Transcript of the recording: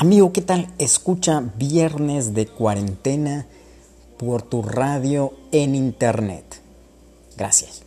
Amigo, ¿qué tal? Escucha Viernes de Cuarentena por tu radio en Internet. Gracias.